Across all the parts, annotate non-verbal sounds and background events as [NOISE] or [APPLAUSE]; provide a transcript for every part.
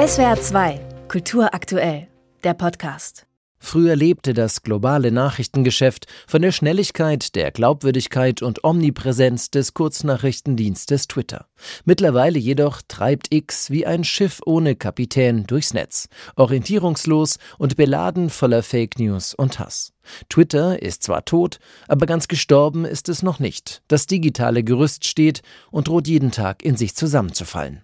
SWR 2, Kultur aktuell, der Podcast. Früher lebte das globale Nachrichtengeschäft von der Schnelligkeit, der Glaubwürdigkeit und Omnipräsenz des Kurznachrichtendienstes Twitter. Mittlerweile jedoch treibt X wie ein Schiff ohne Kapitän durchs Netz, orientierungslos und beladen voller Fake News und Hass. Twitter ist zwar tot, aber ganz gestorben ist es noch nicht. Das digitale Gerüst steht und droht jeden Tag in sich zusammenzufallen.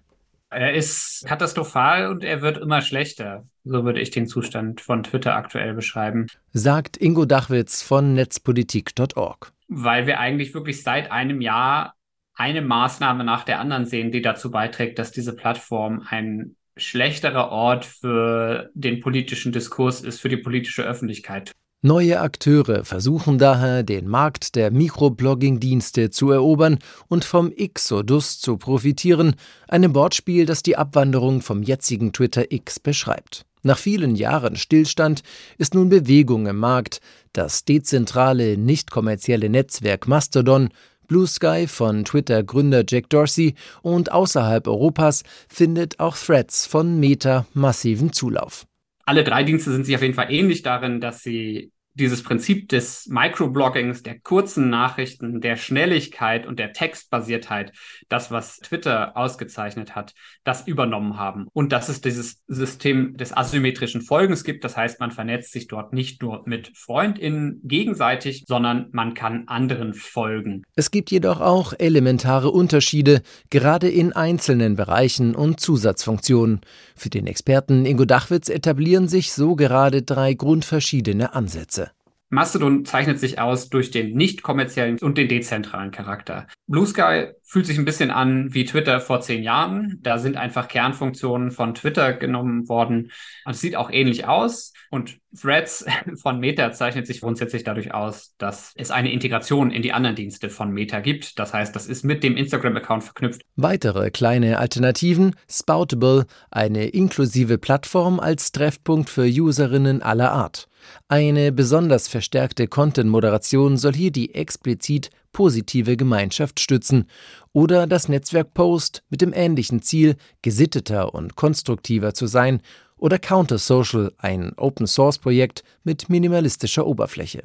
Er ist katastrophal und er wird immer schlechter. So würde ich den Zustand von Twitter aktuell beschreiben. Sagt Ingo Dachwitz von netzpolitik.org. Weil wir eigentlich wirklich seit einem Jahr eine Maßnahme nach der anderen sehen, die dazu beiträgt, dass diese Plattform ein schlechterer Ort für den politischen Diskurs ist, für die politische Öffentlichkeit. Neue Akteure versuchen daher, den Markt der Mikroblogging-Dienste zu erobern und vom Xodus zu profitieren, einem Wortspiel, das die Abwanderung vom jetzigen Twitter X beschreibt. Nach vielen Jahren Stillstand ist nun Bewegung im Markt. Das dezentrale, nicht kommerzielle Netzwerk Mastodon Blue Sky von Twitter-Gründer Jack Dorsey und außerhalb Europas findet auch Threads von Meta massiven Zulauf alle drei Dienste sind sich auf jeden Fall ähnlich darin, dass sie dieses Prinzip des Microbloggings, der kurzen Nachrichten, der Schnelligkeit und der Textbasiertheit, das, was Twitter ausgezeichnet hat, das übernommen haben. Und dass es dieses System des asymmetrischen Folgens gibt. Das heißt, man vernetzt sich dort nicht nur mit FreundInnen gegenseitig, sondern man kann anderen folgen. Es gibt jedoch auch elementare Unterschiede, gerade in einzelnen Bereichen und Zusatzfunktionen. Für den Experten Ingo Dachwitz etablieren sich so gerade drei grundverschiedene Ansätze. Mastodon zeichnet sich aus durch den nicht kommerziellen und den dezentralen Charakter. Blue Sky fühlt sich ein bisschen an wie Twitter vor zehn Jahren. Da sind einfach Kernfunktionen von Twitter genommen worden. Und es sieht auch ähnlich aus. Und Threads [LAUGHS] von Meta zeichnet sich grundsätzlich dadurch aus, dass es eine Integration in die anderen Dienste von Meta gibt. Das heißt, das ist mit dem Instagram-Account verknüpft. Weitere kleine Alternativen. Spoutable, eine inklusive Plattform als Treffpunkt für Userinnen aller Art. Eine besonders verstärkte Content-Moderation soll hier die explizit positive Gemeinschaft stützen oder das Netzwerk Post mit dem ähnlichen Ziel, gesitteter und konstruktiver zu sein oder Counter Social, ein Open-Source-Projekt mit minimalistischer Oberfläche.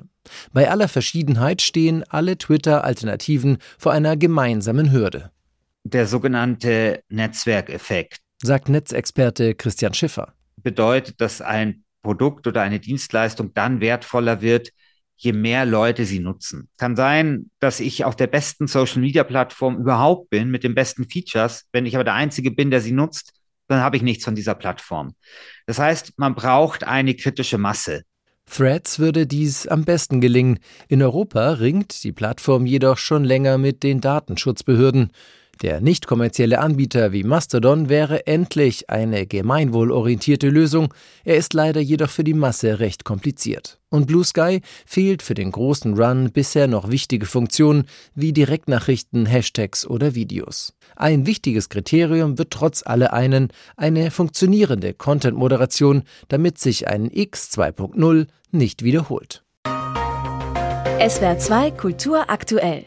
Bei aller Verschiedenheit stehen alle Twitter-Alternativen vor einer gemeinsamen Hürde. Der sogenannte Netzwerkeffekt, sagt Netzexperte Christian Schiffer, bedeutet, dass ein Produkt oder eine Dienstleistung dann wertvoller wird, je mehr Leute sie nutzen. Kann sein, dass ich auf der besten Social-Media-Plattform überhaupt bin, mit den besten Features. Wenn ich aber der Einzige bin, der sie nutzt, dann habe ich nichts von dieser Plattform. Das heißt, man braucht eine kritische Masse. Threads würde dies am besten gelingen. In Europa ringt die Plattform jedoch schon länger mit den Datenschutzbehörden. Der nicht kommerzielle Anbieter wie Mastodon wäre endlich eine gemeinwohlorientierte Lösung, er ist leider jedoch für die Masse recht kompliziert. Und Blue Sky fehlt für den großen Run bisher noch wichtige Funktionen wie Direktnachrichten, Hashtags oder Videos. Ein wichtiges Kriterium wird trotz alle einen eine funktionierende Content-Moderation, damit sich ein X 2.0 nicht wiederholt. SWR 2 Kultur aktuell.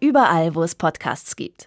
Überall, wo es Podcasts gibt.